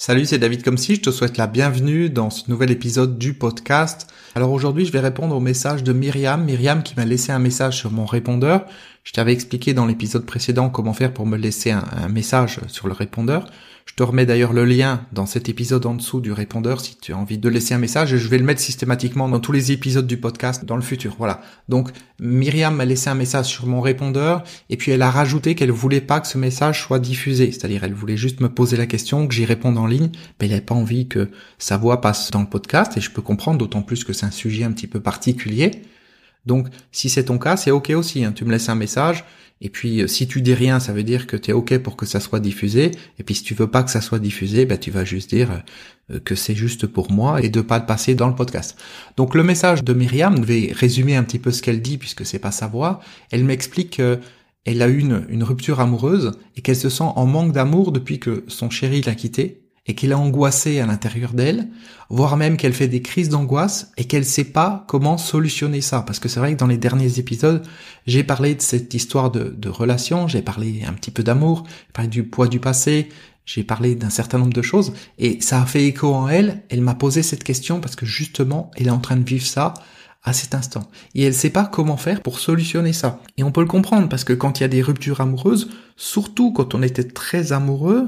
Salut, c'est David comme si je te souhaite la bienvenue dans ce nouvel épisode du podcast. Alors aujourd'hui, je vais répondre au message de Myriam, Myriam qui m'a laissé un message sur mon répondeur. Je t'avais expliqué dans l'épisode précédent comment faire pour me laisser un, message sur le répondeur. Je te remets d'ailleurs le lien dans cet épisode en dessous du répondeur si tu as envie de laisser un message et je vais le mettre systématiquement dans tous les épisodes du podcast dans le futur. Voilà. Donc Myriam m'a laissé un message sur mon répondeur et puis elle a rajouté qu'elle voulait pas que ce message soit diffusé. C'est-à-dire elle voulait juste me poser la question, que j'y réponde en ligne, mais elle n'avait pas envie que sa voix passe dans le podcast et je peux comprendre d'autant plus que c'est un sujet un petit peu particulier. Donc, si c'est ton cas, c'est ok aussi. Hein. Tu me laisses un message. Et puis, euh, si tu dis rien, ça veut dire que tu es ok pour que ça soit diffusé. Et puis, si tu veux pas que ça soit diffusé, ben, tu vas juste dire euh, que c'est juste pour moi et de pas le passer dans le podcast. Donc, le message de Myriam, je vais résumer un petit peu ce qu'elle dit puisque c'est pas sa voix. Elle m'explique qu'elle a eu une rupture amoureuse et qu'elle se sent en manque d'amour depuis que son chéri l'a quittée et qu'elle est angoissée à l'intérieur d'elle, voire même qu'elle fait des crises d'angoisse et qu'elle sait pas comment solutionner ça. Parce que c'est vrai que dans les derniers épisodes, j'ai parlé de cette histoire de, de relation, j'ai parlé un petit peu d'amour, j'ai parlé du poids du passé, j'ai parlé d'un certain nombre de choses et ça a fait écho en elle. Elle m'a posé cette question parce que justement, elle est en train de vivre ça à cet instant. Et elle sait pas comment faire pour solutionner ça. Et on peut le comprendre parce que quand il y a des ruptures amoureuses, surtout quand on était très amoureux,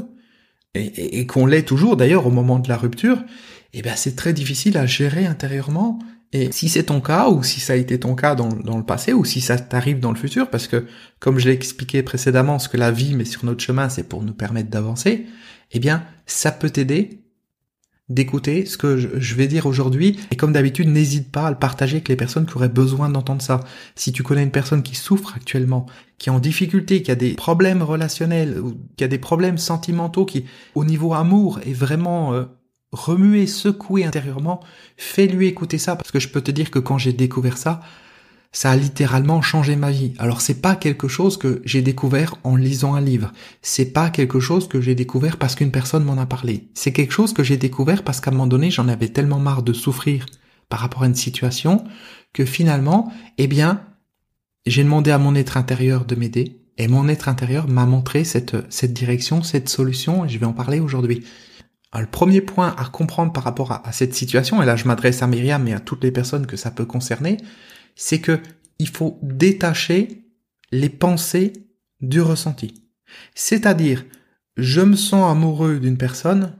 et, qu'on l'est toujours d'ailleurs au moment de la rupture, eh ben c'est très difficile à gérer intérieurement. Et si c'est ton cas, ou si ça a été ton cas dans, dans le passé, ou si ça t'arrive dans le futur, parce que comme je l'ai expliqué précédemment, ce que la vie met sur notre chemin, c'est pour nous permettre d'avancer, eh bien ça peut t'aider d'écouter ce que je vais dire aujourd'hui. Et comme d'habitude, n'hésite pas à le partager avec les personnes qui auraient besoin d'entendre ça. Si tu connais une personne qui souffre actuellement, qui est en difficulté, qui a des problèmes relationnels, ou qui a des problèmes sentimentaux, qui, au niveau amour, est vraiment euh, remué, secoué intérieurement, fais-lui écouter ça, parce que je peux te dire que quand j'ai découvert ça, ça a littéralement changé ma vie. Alors c'est pas quelque chose que j'ai découvert en lisant un livre. C'est pas quelque chose que j'ai découvert parce qu'une personne m'en a parlé. C'est quelque chose que j'ai découvert parce qu'à un moment donné, j'en avais tellement marre de souffrir par rapport à une situation que finalement, eh bien, j'ai demandé à mon être intérieur de m'aider et mon être intérieur m'a montré cette, cette direction, cette solution et je vais en parler aujourd'hui. le premier point à comprendre par rapport à, à cette situation, et là je m'adresse à Myriam et à toutes les personnes que ça peut concerner, c'est que il faut détacher les pensées du ressenti. C'est-à-dire, je me sens amoureux d'une personne,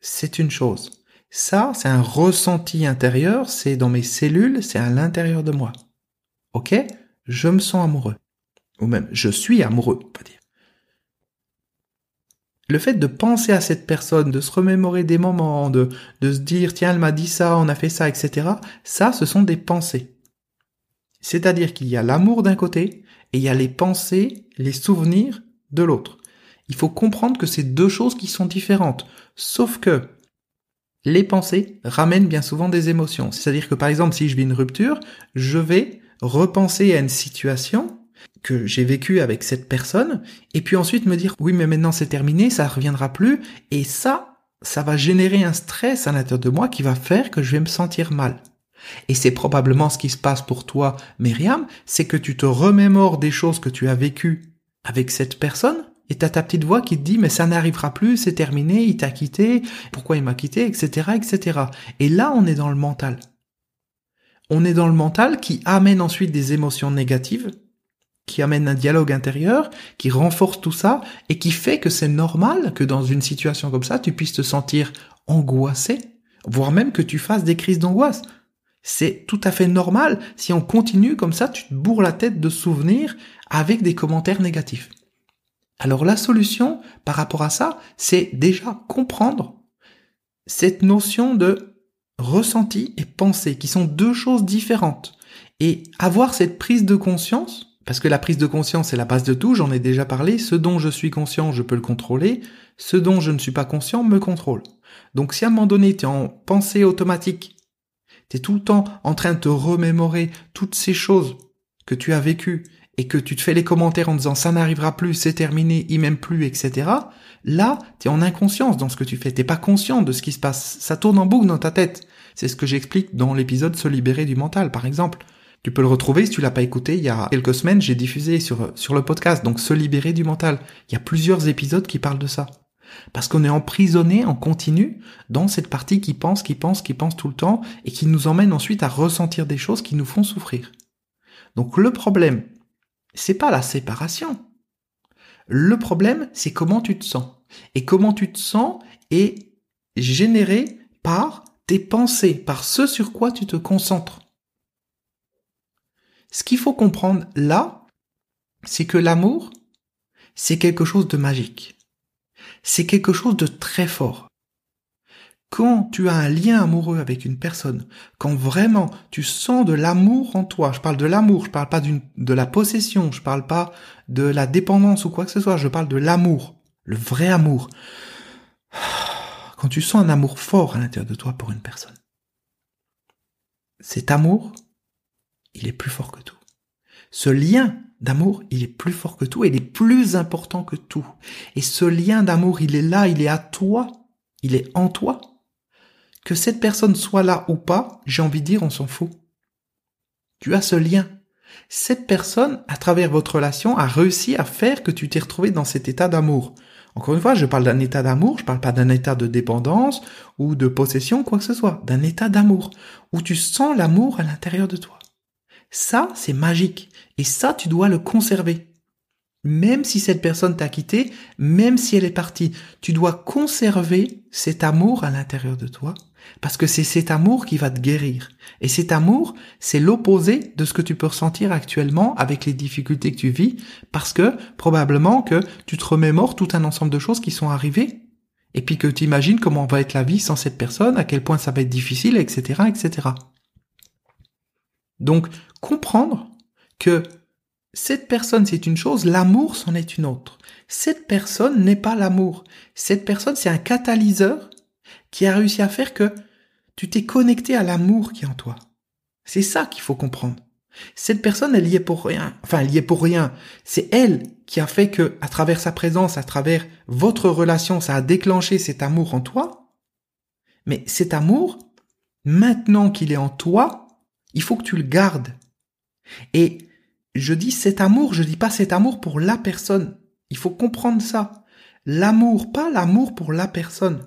c'est une chose. Ça, c'est un ressenti intérieur, c'est dans mes cellules, c'est à l'intérieur de moi. Ok? Je me sens amoureux. Ou même, je suis amoureux, on va dire. Le fait de penser à cette personne, de se remémorer des moments, de, de se dire, tiens, elle m'a dit ça, on a fait ça, etc., ça, ce sont des pensées. C'est-à-dire qu'il y a l'amour d'un côté et il y a les pensées, les souvenirs de l'autre. Il faut comprendre que c'est deux choses qui sont différentes. Sauf que les pensées ramènent bien souvent des émotions. C'est-à-dire que par exemple, si je vis une rupture, je vais repenser à une situation que j'ai vécue avec cette personne, et puis ensuite me dire, oui, mais maintenant c'est terminé, ça reviendra plus, et ça, ça va générer un stress à l'intérieur de moi qui va faire que je vais me sentir mal. Et c'est probablement ce qui se passe pour toi, Myriam, c'est que tu te remémores des choses que tu as vécues avec cette personne, et t'as ta petite voix qui te dit mais ça n'arrivera plus, c'est terminé, il t'a quitté, pourquoi il m'a quitté, etc., etc. Et là, on est dans le mental. On est dans le mental qui amène ensuite des émotions négatives, qui amène un dialogue intérieur, qui renforce tout ça, et qui fait que c'est normal que dans une situation comme ça, tu puisses te sentir angoissé, voire même que tu fasses des crises d'angoisse. C'est tout à fait normal. Si on continue comme ça, tu te bourres la tête de souvenirs avec des commentaires négatifs. Alors la solution par rapport à ça, c'est déjà comprendre cette notion de ressenti et pensée, qui sont deux choses différentes. Et avoir cette prise de conscience, parce que la prise de conscience est la base de tout, j'en ai déjà parlé, ce dont je suis conscient, je peux le contrôler, ce dont je ne suis pas conscient me contrôle. Donc si à un moment donné, tu es en pensée automatique tu es tout le temps en train de te remémorer toutes ces choses que tu as vécues et que tu te fais les commentaires en disant ça n'arrivera plus, c'est terminé, il m'aime plus, etc. Là, tu es en inconscience dans ce que tu fais. T'es pas conscient de ce qui se passe. Ça tourne en boucle dans ta tête. C'est ce que j'explique dans l'épisode Se libérer du mental, par exemple. Tu peux le retrouver si tu l'as pas écouté. Il y a quelques semaines, j'ai diffusé sur, sur le podcast. Donc, Se libérer du mental. Il y a plusieurs épisodes qui parlent de ça. Parce qu'on est emprisonné en continu dans cette partie qui pense, qui pense, qui pense tout le temps et qui nous emmène ensuite à ressentir des choses qui nous font souffrir. Donc le problème, c'est pas la séparation. Le problème, c'est comment tu te sens. Et comment tu te sens est généré par tes pensées, par ce sur quoi tu te concentres. Ce qu'il faut comprendre là, c'est que l'amour, c'est quelque chose de magique. C'est quelque chose de très fort. Quand tu as un lien amoureux avec une personne, quand vraiment tu sens de l'amour en toi, je parle de l'amour, je parle pas de la possession, je parle pas de la dépendance ou quoi que ce soit, je parle de l'amour, le vrai amour. Quand tu sens un amour fort à l'intérieur de toi pour une personne, cet amour, il est plus fort que tout. Ce lien d'amour, il est plus fort que tout, il est plus important que tout. Et ce lien d'amour, il est là, il est à toi, il est en toi. Que cette personne soit là ou pas, j'ai envie de dire, on s'en fout. Tu as ce lien. Cette personne, à travers votre relation, a réussi à faire que tu t'es retrouvé dans cet état d'amour. Encore une fois, je parle d'un état d'amour, je parle pas d'un état de dépendance ou de possession, quoi que ce soit, d'un état d'amour, où tu sens l'amour à l'intérieur de toi. Ça, c'est magique. Et ça, tu dois le conserver. Même si cette personne t'a quitté, même si elle est partie, tu dois conserver cet amour à l'intérieur de toi, parce que c'est cet amour qui va te guérir. Et cet amour, c'est l'opposé de ce que tu peux ressentir actuellement avec les difficultés que tu vis, parce que probablement que tu te remémores tout un ensemble de choses qui sont arrivées, et puis que tu imagines comment va être la vie sans cette personne, à quel point ça va être difficile, etc., etc. Donc, comprendre que cette personne c'est une chose, l'amour c'en est une autre. Cette personne n'est pas l'amour. Cette personne c'est un catalyseur qui a réussi à faire que tu t'es connecté à l'amour qui est en toi. C'est ça qu'il faut comprendre. Cette personne, elle y est pour rien. Enfin, elle y est pour rien. C'est elle qui a fait que, à travers sa présence, à travers votre relation, ça a déclenché cet amour en toi. Mais cet amour, maintenant qu'il est en toi, il faut que tu le gardes. Et je dis cet amour, je dis pas cet amour pour la personne. Il faut comprendre ça. L'amour, pas l'amour pour la personne.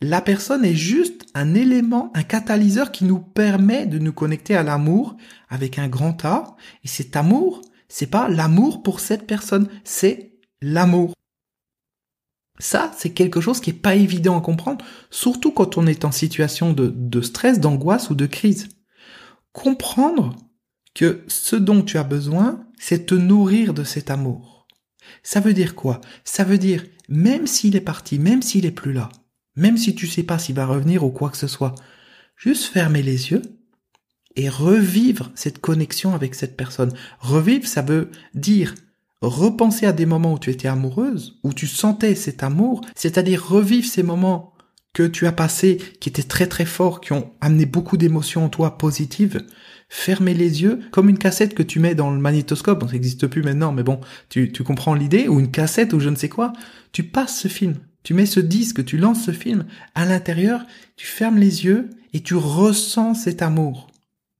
La personne est juste un élément, un catalyseur qui nous permet de nous connecter à l'amour avec un grand A. Et cet amour, c'est pas l'amour pour cette personne, c'est l'amour. Ça, c'est quelque chose qui est pas évident à comprendre, surtout quand on est en situation de, de stress, d'angoisse ou de crise. Comprendre que ce dont tu as besoin, c'est te nourrir de cet amour. Ça veut dire quoi? Ça veut dire, même s'il est parti, même s'il est plus là, même si tu sais pas s'il va revenir ou quoi que ce soit, juste fermer les yeux et revivre cette connexion avec cette personne. Revivre, ça veut dire repenser à des moments où tu étais amoureuse, où tu sentais cet amour, c'est-à-dire revivre ces moments que tu as passés qui étaient très très forts, qui ont amené beaucoup d'émotions en toi positives, fermer les yeux, comme une cassette que tu mets dans le magnétoscope, ça n'existe plus maintenant, mais bon, tu, tu comprends l'idée, ou une cassette ou je ne sais quoi, tu passes ce film, tu mets ce disque, tu lances ce film, à l'intérieur, tu fermes les yeux et tu ressens cet amour.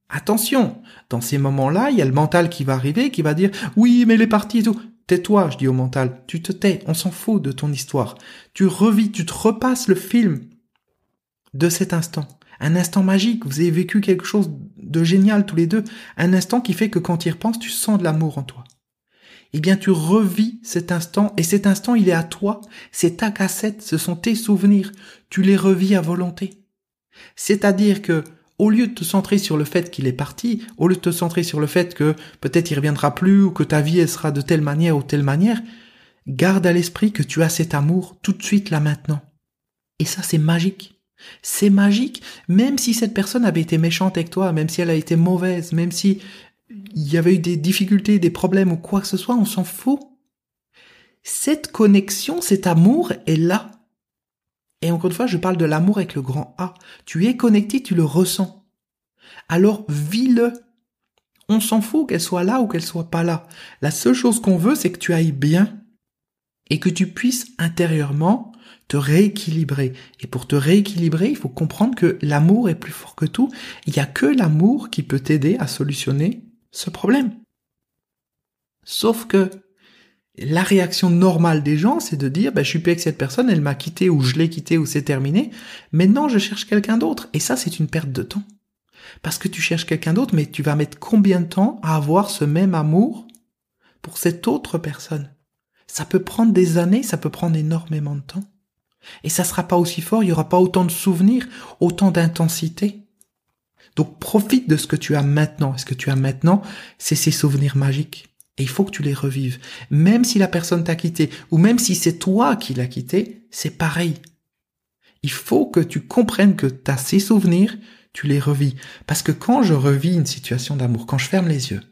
Attention, dans ces moments-là, il y a le mental qui va arriver, qui va dire oui, mais les parties et tout. Tais-toi, je dis au mental, tu te tais, on s'en fout de ton histoire. Tu revis, tu te repasses le film de cet instant un instant magique, vous avez vécu quelque chose de génial tous les deux, un instant qui fait que quand tu y repenses, tu sens de l'amour en toi. Eh bien, tu revis cet instant, et cet instant, il est à toi, c'est ta cassette, ce sont tes souvenirs, tu les revis à volonté. C'est-à-dire que, au lieu de te centrer sur le fait qu'il est parti, au lieu de te centrer sur le fait que peut-être il reviendra plus, ou que ta vie sera de telle manière ou telle manière, garde à l'esprit que tu as cet amour tout de suite là maintenant. Et ça, c'est magique. C'est magique, même si cette personne avait été méchante avec toi, même si elle a été mauvaise, même si il y avait eu des difficultés, des problèmes ou quoi que ce soit, on s'en fout. Cette connexion, cet amour est là. Et encore une fois, je parle de l'amour avec le grand A. Tu es connecté, tu le ressens. Alors vis-le. On s'en fout qu'elle soit là ou qu'elle soit pas là. La seule chose qu'on veut, c'est que tu ailles bien et que tu puisses intérieurement te rééquilibrer. Et pour te rééquilibrer, il faut comprendre que l'amour est plus fort que tout. Il n'y a que l'amour qui peut t'aider à solutionner ce problème. Sauf que La réaction normale des gens, c'est de dire, bah, je suis plus avec cette personne, elle m'a quitté ou je l'ai quitté ou c'est terminé. Maintenant, je cherche quelqu'un d'autre. Et ça, c'est une perte de temps. Parce que tu cherches quelqu'un d'autre, mais tu vas mettre combien de temps à avoir ce même amour pour cette autre personne? Ça peut prendre des années, ça peut prendre énormément de temps. Et ça sera pas aussi fort, il y aura pas autant de souvenirs, autant d'intensité. Donc profite de ce que tu as maintenant. Et ce que tu as maintenant, c'est ces souvenirs magiques. Et il faut que tu les revives. Même si la personne t'a quitté, ou même si c'est toi qui l'as quitté, c'est pareil. Il faut que tu comprennes que tu as ces souvenirs, tu les revis. Parce que quand je revis une situation d'amour, quand je ferme les yeux,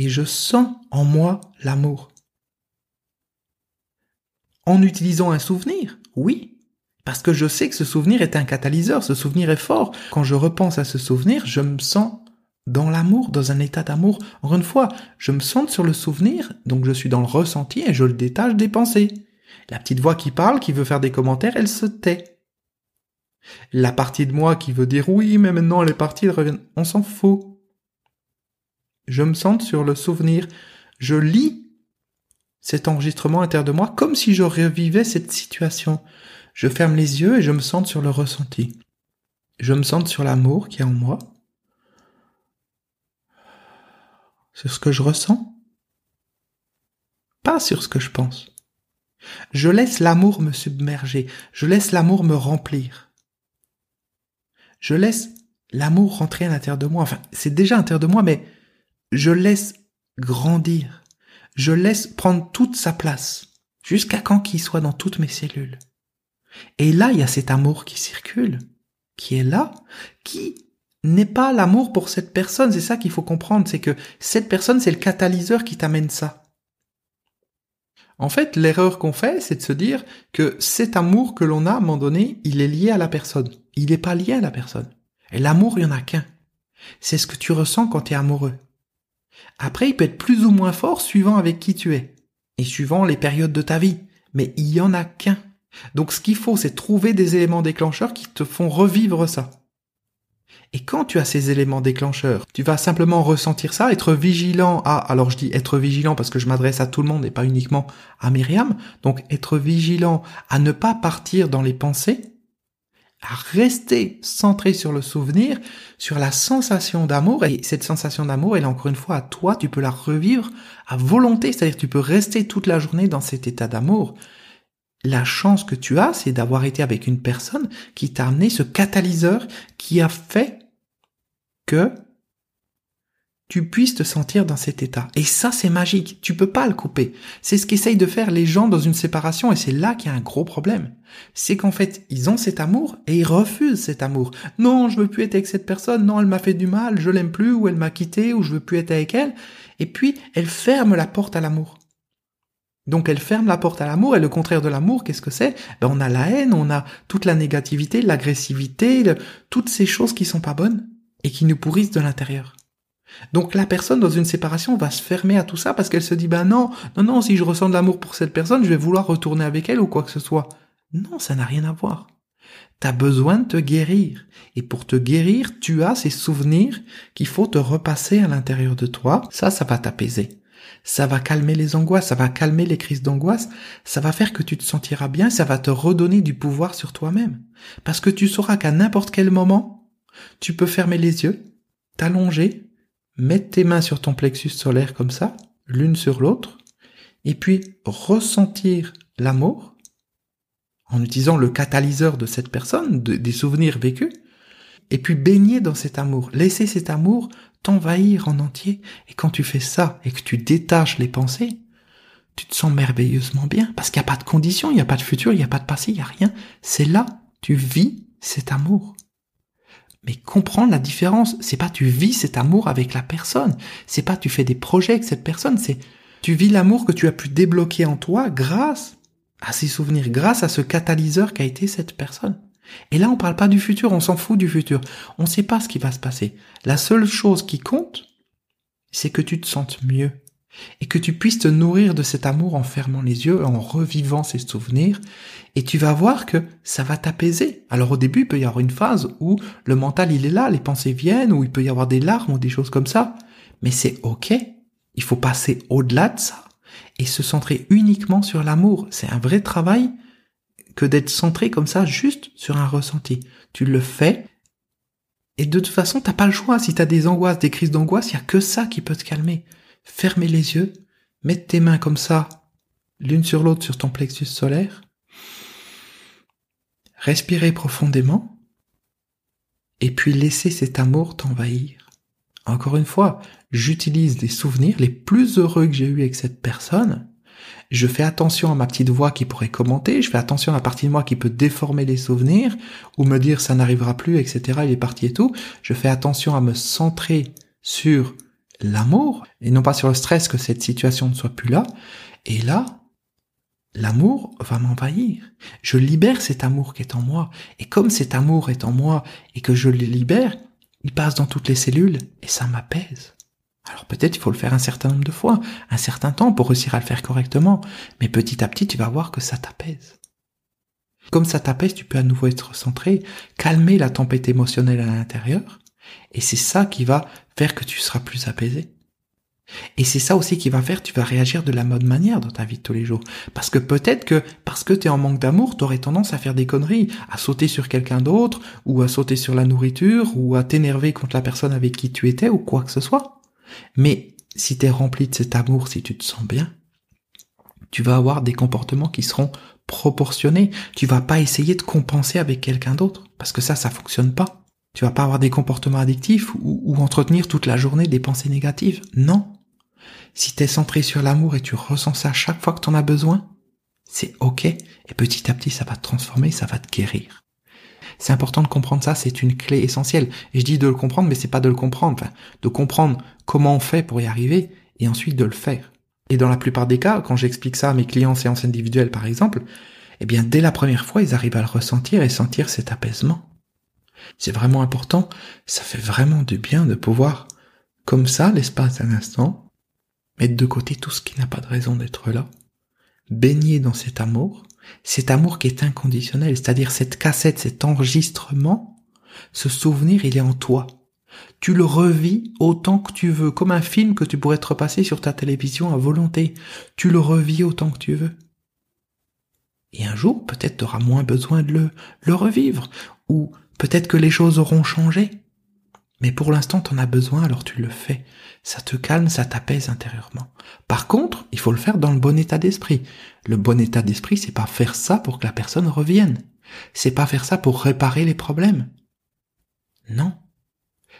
et je sens en moi l'amour. En utilisant un souvenir, oui, parce que je sais que ce souvenir est un catalyseur, ce souvenir est fort. Quand je repense à ce souvenir, je me sens dans l'amour, dans un état d'amour. Encore une fois, je me sens sur le souvenir, donc je suis dans le ressenti et je le détache des pensées. La petite voix qui parle, qui veut faire des commentaires, elle se tait. La partie de moi qui veut dire oui, mais maintenant elle est partie, elle revient. On s'en fout je me sens sur le souvenir, je lis cet enregistrement intérieur de moi comme si je revivais cette situation. Je ferme les yeux et je me sens sur le ressenti. Je me sens sur l'amour qui est en moi, sur ce que je ressens, pas sur ce que je pense. Je laisse l'amour me submerger, je laisse l'amour me remplir. Je laisse l'amour rentrer à l'intérieur de moi. Enfin, c'est déjà à l'intérieur de moi, mais je laisse grandir, je laisse prendre toute sa place, jusqu'à quand qu'il soit dans toutes mes cellules. Et là, il y a cet amour qui circule, qui est là, qui n'est pas l'amour pour cette personne. C'est ça qu'il faut comprendre, c'est que cette personne, c'est le catalyseur qui t'amène ça. En fait, l'erreur qu'on fait, c'est de se dire que cet amour que l'on a à un moment donné, il est lié à la personne. Il n'est pas lié à la personne. Et l'amour, il n'y en a qu'un. C'est ce que tu ressens quand tu es amoureux. Après, il peut être plus ou moins fort suivant avec qui tu es et suivant les périodes de ta vie. Mais il y en a qu'un. Donc ce qu'il faut, c'est trouver des éléments déclencheurs qui te font revivre ça. Et quand tu as ces éléments déclencheurs, tu vas simplement ressentir ça, être vigilant à, alors je dis être vigilant parce que je m'adresse à tout le monde et pas uniquement à Myriam, donc être vigilant à ne pas partir dans les pensées, à rester centré sur le souvenir, sur la sensation d'amour. Et cette sensation d'amour, elle est encore une fois à toi, tu peux la revivre à volonté, c'est-à-dire tu peux rester toute la journée dans cet état d'amour. La chance que tu as, c'est d'avoir été avec une personne qui t'a amené ce catalyseur qui a fait que tu puisses te sentir dans cet état. Et ça, c'est magique. Tu peux pas le couper. C'est ce qu'essayent de faire les gens dans une séparation et c'est là qu'il y a un gros problème. C'est qu'en fait, ils ont cet amour et ils refusent cet amour. Non, je veux plus être avec cette personne. Non, elle m'a fait du mal. Je l'aime plus ou elle m'a quitté ou je veux plus être avec elle. Et puis, elle ferme la porte à l'amour. Donc elle ferme la porte à l'amour et le contraire de l'amour, qu'est-ce que c'est? Ben, On a la haine, on a toute la négativité, l'agressivité, toutes ces choses qui sont pas bonnes et qui nous pourrissent de l'intérieur. Donc la personne dans une séparation va se fermer à tout ça parce qu'elle se dit ben non, non, non, si je ressens de l'amour pour cette personne, je vais vouloir retourner avec elle ou quoi que ce soit. Non, ça n'a rien à voir. T'as besoin de te guérir. Et pour te guérir, tu as ces souvenirs qu'il faut te repasser à l'intérieur de toi. Ça, ça va t'apaiser. Ça va calmer les angoisses, ça va calmer les crises d'angoisse, ça va faire que tu te sentiras bien, ça va te redonner du pouvoir sur toi-même. Parce que tu sauras qu'à n'importe quel moment, tu peux fermer les yeux, t'allonger, mettre tes mains sur ton plexus solaire comme ça, l'une sur l'autre, et puis ressentir l'amour en utilisant le catalyseur de cette personne, des souvenirs vécus, et puis baigner dans cet amour, laisser cet amour t'envahir en entier. Et quand tu fais ça et que tu détaches les pensées, tu te sens merveilleusement bien, parce qu'il n'y a pas de conditions, il n'y a pas de futur, il n'y a pas de passé, il n'y a rien. C'est là, tu vis cet amour. Mais comprends la différence. C'est pas tu vis cet amour avec la personne. C'est pas tu fais des projets avec cette personne. C'est tu vis l'amour que tu as pu débloquer en toi grâce à ces souvenirs, grâce à ce catalyseur qu'a été cette personne. Et là, on parle pas du futur, on s'en fout du futur. On sait pas ce qui va se passer. La seule chose qui compte, c'est que tu te sentes mieux. Et que tu puisses te nourrir de cet amour en fermant les yeux, en revivant ces souvenirs, et tu vas voir que ça va t'apaiser. Alors au début, il peut y avoir une phase où le mental, il est là, les pensées viennent, où il peut y avoir des larmes ou des choses comme ça, mais c'est ok. Il faut passer au-delà de ça et se centrer uniquement sur l'amour. C'est un vrai travail que d'être centré comme ça juste sur un ressenti. Tu le fais et de toute façon, t'as pas le choix. Si t'as des angoisses, des crises d'angoisse, il y a que ça qui peut te calmer. Fermez les yeux, mets tes mains comme ça, l'une sur l'autre sur ton plexus solaire. Respirez profondément et puis laissez cet amour t'envahir. Encore une fois, j'utilise des souvenirs les plus heureux que j'ai eus avec cette personne. Je fais attention à ma petite voix qui pourrait commenter, je fais attention à la partie de moi qui peut déformer les souvenirs, ou me dire ça n'arrivera plus, etc. Il est parti et tout. Je fais attention à me centrer sur l'amour, et non pas sur le stress que cette situation ne soit plus là. Et là, l'amour va m'envahir. Je libère cet amour qui est en moi. Et comme cet amour est en moi et que je le libère, il passe dans toutes les cellules et ça m'apaise. Alors peut-être il faut le faire un certain nombre de fois, un certain temps pour réussir à le faire correctement, mais petit à petit tu vas voir que ça t'apaise. Comme ça t'apaise, tu peux à nouveau être centré, calmer la tempête émotionnelle à l'intérieur, et c'est ça qui va faire que tu seras plus apaisé. Et c'est ça aussi qui va faire, tu vas réagir de la bonne manière dans ta vie de tous les jours. Parce que peut-être que, parce que tu es en manque d'amour, tu aurais tendance à faire des conneries, à sauter sur quelqu'un d'autre, ou à sauter sur la nourriture, ou à t'énerver contre la personne avec qui tu étais, ou quoi que ce soit. Mais si tu es rempli de cet amour, si tu te sens bien, tu vas avoir des comportements qui seront proportionnés. Tu vas pas essayer de compenser avec quelqu'un d'autre, parce que ça, ça fonctionne pas. Tu vas pas avoir des comportements addictifs ou, entretenir toute la journée des pensées négatives. Non. Si t'es centré sur l'amour et tu ressens ça chaque fois que t'en as besoin, c'est ok. Et petit à petit, ça va te transformer, ça va te guérir. C'est important de comprendre ça, c'est une clé essentielle. Et je dis de le comprendre, mais c'est pas de le comprendre, de comprendre comment on fait pour y arriver et ensuite de le faire. Et dans la plupart des cas, quand j'explique ça à mes clients en séance individuelle par exemple, eh bien, dès la première fois, ils arrivent à le ressentir et sentir cet apaisement. C'est vraiment important. Ça fait vraiment du bien de pouvoir, comme ça, l'espace d'un instant, mettre de côté tout ce qui n'a pas de raison d'être là, baigner dans cet amour, cet amour qui est inconditionnel, c'est-à-dire cette cassette, cet enregistrement, ce souvenir, il est en toi. Tu le revis autant que tu veux, comme un film que tu pourrais te repasser sur ta télévision à volonté. Tu le revis autant que tu veux. Et un jour, peut-être tu auras moins besoin de le, le revivre, ou peut-être que les choses auront changé. Mais pour l'instant, tu en as besoin, alors tu le fais. Ça te calme, ça t'apaise intérieurement. Par contre, il faut le faire dans le bon état d'esprit. Le bon état d'esprit, c'est pas faire ça pour que la personne revienne. C'est pas faire ça pour réparer les problèmes. Non.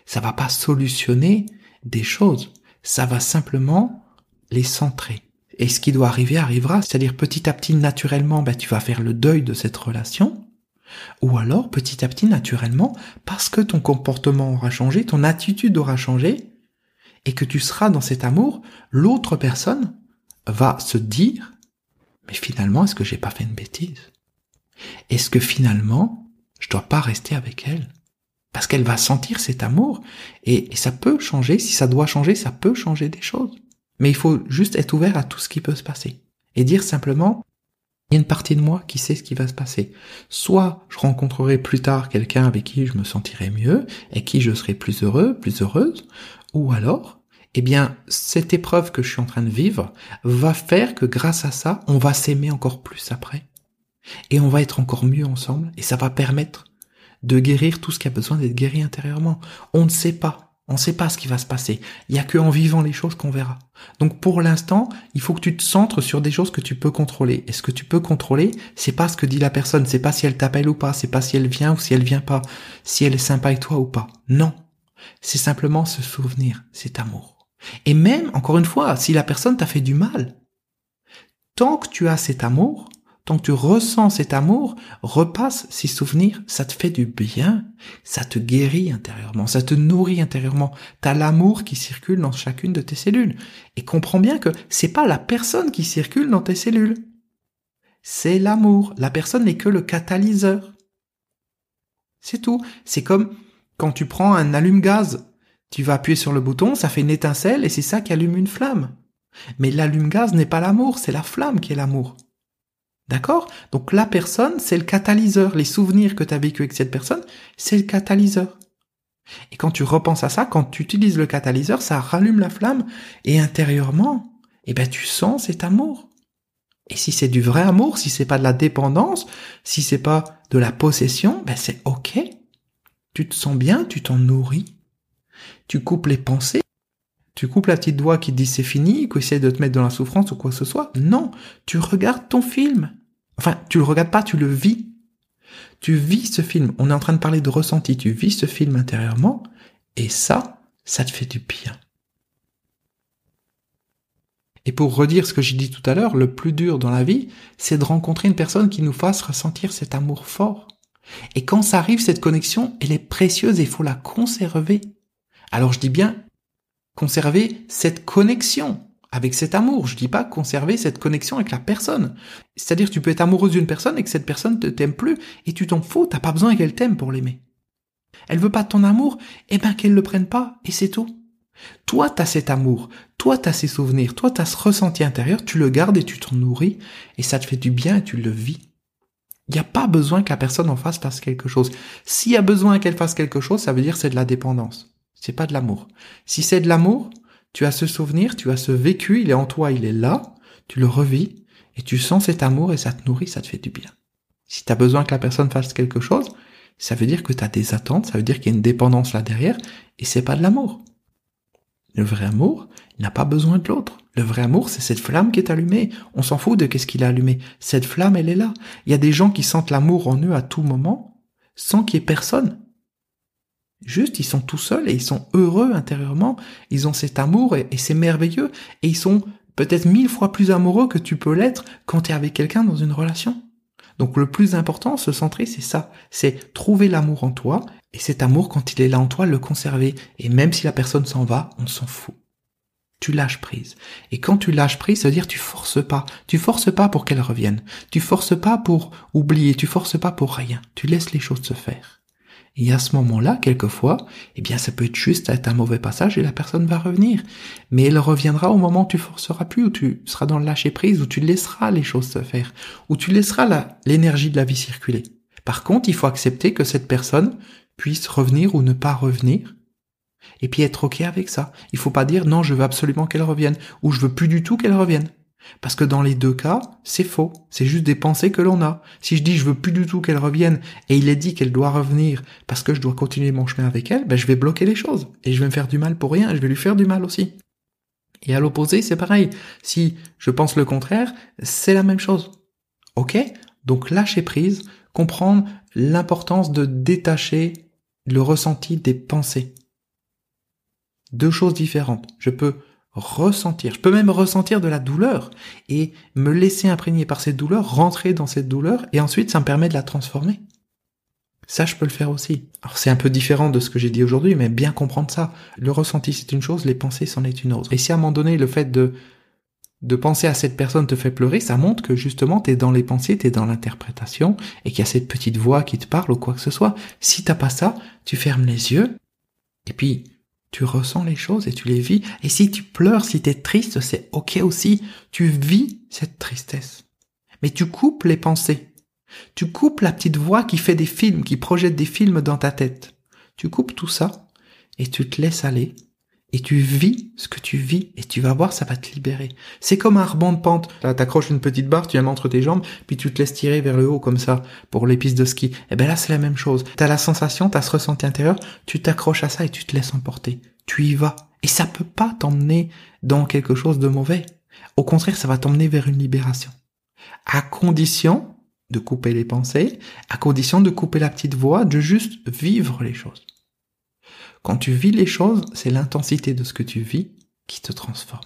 Ça va pas solutionner des choses. Ça va simplement les centrer. Et ce qui doit arriver arrivera. C'est-à-dire petit à petit, naturellement, ben, tu vas faire le deuil de cette relation. Ou alors, petit à petit, naturellement, parce que ton comportement aura changé, ton attitude aura changé, et que tu seras dans cet amour, l'autre personne va se dire, mais finalement, est-ce que j'ai pas fait une bêtise? Est-ce que finalement, je dois pas rester avec elle? Parce qu'elle va sentir cet amour, et, et ça peut changer, si ça doit changer, ça peut changer des choses. Mais il faut juste être ouvert à tout ce qui peut se passer. Et dire simplement, il y a une partie de moi qui sait ce qui va se passer. Soit je rencontrerai plus tard quelqu'un avec qui je me sentirai mieux et qui je serai plus heureux, plus heureuse, ou alors, eh bien, cette épreuve que je suis en train de vivre va faire que grâce à ça, on va s'aimer encore plus après. Et on va être encore mieux ensemble et ça va permettre de guérir tout ce qui a besoin d'être guéri intérieurement. On ne sait pas. On ne sait pas ce qui va se passer. Il y a que en vivant les choses qu'on verra. Donc pour l'instant, il faut que tu te centres sur des choses que tu peux contrôler. Et ce que tu peux contrôler, c'est pas ce que dit la personne, c'est pas si elle t'appelle ou pas, c'est pas si elle vient ou si elle vient pas, si elle est sympa avec toi ou pas. Non. C'est simplement ce souvenir, cet amour. Et même, encore une fois, si la personne t'a fait du mal, tant que tu as cet amour, tant que tu ressens cet amour, repasse ces souvenirs, ça te fait du bien, ça te guérit intérieurement, ça te nourrit intérieurement. T'as l'amour qui circule dans chacune de tes cellules. Et comprends bien que c'est pas la personne qui circule dans tes cellules. C'est l'amour. La personne n'est que le catalyseur. C'est tout. C'est comme quand tu prends un allume-gaz. Tu vas appuyer sur le bouton, ça fait une étincelle et c'est ça qui allume une flamme. Mais l'allume-gaz n'est pas l'amour, c'est la flamme qui est l'amour. D'accord? Donc la personne, c'est le catalyseur. Les souvenirs que tu as vécu avec cette personne, c'est le catalyseur. Et quand tu repenses à ça, quand tu utilises le catalyseur, ça rallume la flamme et intérieurement, eh ben tu sens cet amour. Et si c'est du vrai amour, si c'est pas de la dépendance, si c'est pas de la possession, ben c'est ok. Tu te sens bien, tu t'en nourris. Tu coupes les pensées. Tu coupes la petite voix qui te dit c'est fini, qui essaie de te mettre dans la souffrance ou quoi que ce soit. Non, tu regardes ton film. Enfin, tu le regardes pas, tu le vis. Tu vis ce film. On est en train de parler de ressenti. Tu vis ce film intérieurement. Et ça, ça te fait du bien. Et pour redire ce que j'ai dit tout à l'heure, le plus dur dans la vie, c'est de rencontrer une personne qui nous fasse ressentir cet amour fort. Et quand ça arrive, cette connexion, elle est précieuse et il faut la conserver. Alors je dis bien conserver cette connexion avec cet amour. Je dis pas conserver cette connexion avec la personne. C'est-à-dire tu peux être amoureuse d'une personne et que cette personne ne t'aime plus et tu t'en fous, t'as pas besoin qu'elle t'aime pour l'aimer. Elle veut pas ton amour, eh ben qu'elle le prenne pas et c'est tout. Toi, t'as cet amour, toi, t'as ces souvenirs, toi, t'as ce ressenti intérieur, tu le gardes et tu t'en nourris et ça te fait du bien et tu le vis. Il n'y a pas besoin que la personne en fasse fasse quelque chose. S'il y a besoin qu'elle fasse quelque chose, ça veut dire c'est de la dépendance. C'est pas de l'amour. Si c'est de l'amour, tu as ce souvenir, tu as ce vécu, il est en toi, il est là, tu le revis, et tu sens cet amour et ça te nourrit, ça te fait du bien. Si tu as besoin que la personne fasse quelque chose, ça veut dire que tu as des attentes, ça veut dire qu'il y a une dépendance là derrière, et c'est pas de l'amour. Le vrai amour, n'a pas besoin de l'autre. Le vrai amour, c'est cette flamme qui est allumée. On s'en fout de qu'est-ce qu'il a allumé. Cette flamme, elle est là. Il y a des gens qui sentent l'amour en eux à tout moment, sans qu'il y ait personne. Juste, ils sont tout seuls et ils sont heureux intérieurement. Ils ont cet amour et, c'est merveilleux. Et ils sont peut-être mille fois plus amoureux que tu peux l'être quand tu es avec quelqu'un dans une relation. Donc le plus important, se centrer, c'est ça. C'est trouver l'amour en toi. Et cet amour, quand il est là en toi, le conserver. Et même si la personne s'en va, on s'en fout. Tu lâches prise. Et quand tu lâches prise, ça veut dire tu forces pas. Tu forces pas pour qu'elle revienne. Tu forces pas pour oublier. Tu forces pas pour rien. Tu laisses les choses se faire. Et à ce moment-là, quelquefois, eh bien, ça peut être juste être un mauvais passage et la personne va revenir. Mais elle reviendra au moment où tu forceras plus, où tu seras dans le lâcher prise, où tu laisseras les choses se faire, où tu laisseras l'énergie de la vie circuler. Par contre, il faut accepter que cette personne puisse revenir ou ne pas revenir. Et puis être ok avec ça. Il faut pas dire non, je veux absolument qu'elle revienne, ou je veux plus du tout qu'elle revienne. Parce que dans les deux cas, c'est faux. C'est juste des pensées que l'on a. Si je dis je veux plus du tout qu'elle revienne et il est dit qu'elle doit revenir parce que je dois continuer mon chemin avec elle, ben je vais bloquer les choses et je vais me faire du mal pour rien. Je vais lui faire du mal aussi. Et à l'opposé, c'est pareil. Si je pense le contraire, c'est la même chose. Ok? Donc lâcher prise, comprendre l'importance de détacher le ressenti des pensées. Deux choses différentes. Je peux ressentir. Je peux même ressentir de la douleur et me laisser imprégner par cette douleur, rentrer dans cette douleur et ensuite ça me permet de la transformer. Ça, je peux le faire aussi. Alors c'est un peu différent de ce que j'ai dit aujourd'hui, mais bien comprendre ça. Le ressenti, c'est une chose, les pensées, c'en est une autre. Et si à un moment donné, le fait de de penser à cette personne te fait pleurer, ça montre que justement t'es dans les pensées, t'es dans l'interprétation, et qu'il y a cette petite voix qui te parle ou quoi que ce soit. Si t'as pas ça, tu fermes les yeux, et puis tu ressens les choses et tu les vis. Et si tu pleures, si tu es triste, c'est ok aussi. Tu vis cette tristesse. Mais tu coupes les pensées. Tu coupes la petite voix qui fait des films, qui projette des films dans ta tête. Tu coupes tout ça et tu te laisses aller et tu vis ce que tu vis et tu vas voir, ça va te libérer. C'est comme un rebond de pente. Là, t'accroches une petite barre, tu la mets entre tes jambes, puis tu te laisses tirer vers le haut comme ça pour les pistes de ski. Et eh ben là, c'est la même chose. T'as la sensation, t'as ce ressenti intérieur, tu t'accroches à ça et tu te laisses emporter. Tu y vas. Et ça peut pas t'emmener dans quelque chose de mauvais. Au contraire, ça va t'emmener vers une libération. À condition de couper les pensées, à condition de couper la petite voix, de juste vivre les choses. Quand tu vis les choses, c'est l'intensité de ce que tu vis qui te transforme.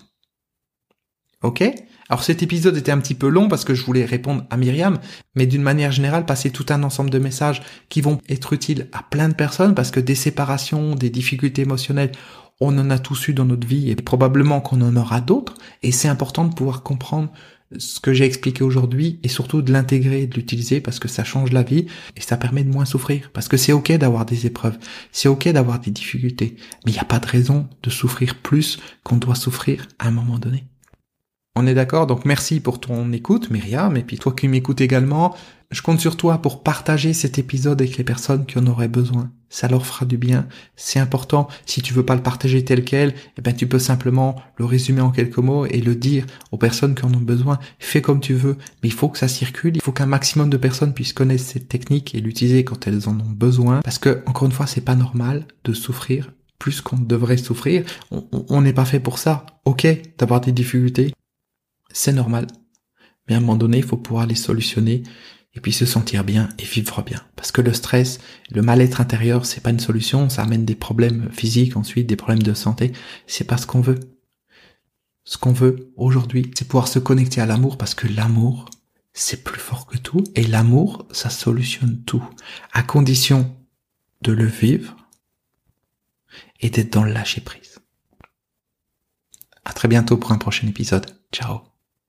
Ok? Alors cet épisode était un petit peu long parce que je voulais répondre à Myriam, mais d'une manière générale, passer tout un ensemble de messages qui vont être utiles à plein de personnes parce que des séparations, des difficultés émotionnelles, on en a tous eu dans notre vie et probablement qu'on en aura d'autres. Et c'est important de pouvoir comprendre ce que j'ai expliqué aujourd'hui et surtout de l'intégrer de l'utiliser parce que ça change la vie et ça permet de moins souffrir. Parce que c'est ok d'avoir des épreuves, c'est ok d'avoir des difficultés, mais il n'y a pas de raison de souffrir plus qu'on doit souffrir à un moment donné. On est d'accord Donc merci pour ton écoute, Myriam, et puis toi qui m'écoutes également, je compte sur toi pour partager cet épisode avec les personnes qui en auraient besoin. Ça leur fera du bien. C'est important. Si tu veux pas le partager tel quel, eh ben tu peux simplement le résumer en quelques mots et le dire aux personnes qui en ont besoin. Fais comme tu veux, mais il faut que ça circule. Il faut qu'un maximum de personnes puissent connaître cette technique et l'utiliser quand elles en ont besoin. Parce que encore une fois, c'est pas normal de souffrir plus qu'on devrait souffrir. On n'est pas fait pour ça. Ok, d'avoir des difficultés, c'est normal. Mais à un moment donné, il faut pouvoir les solutionner et puis se sentir bien et vivre bien. Parce que le stress, le mal-être intérieur, c'est pas une solution, ça amène des problèmes physiques ensuite, des problèmes de santé. C'est pas ce qu'on veut. Ce qu'on veut aujourd'hui, c'est pouvoir se connecter à l'amour parce que l'amour, c'est plus fort que tout et l'amour, ça solutionne tout. À condition de le vivre et d'être dans le lâcher prise. À très bientôt pour un prochain épisode. Ciao.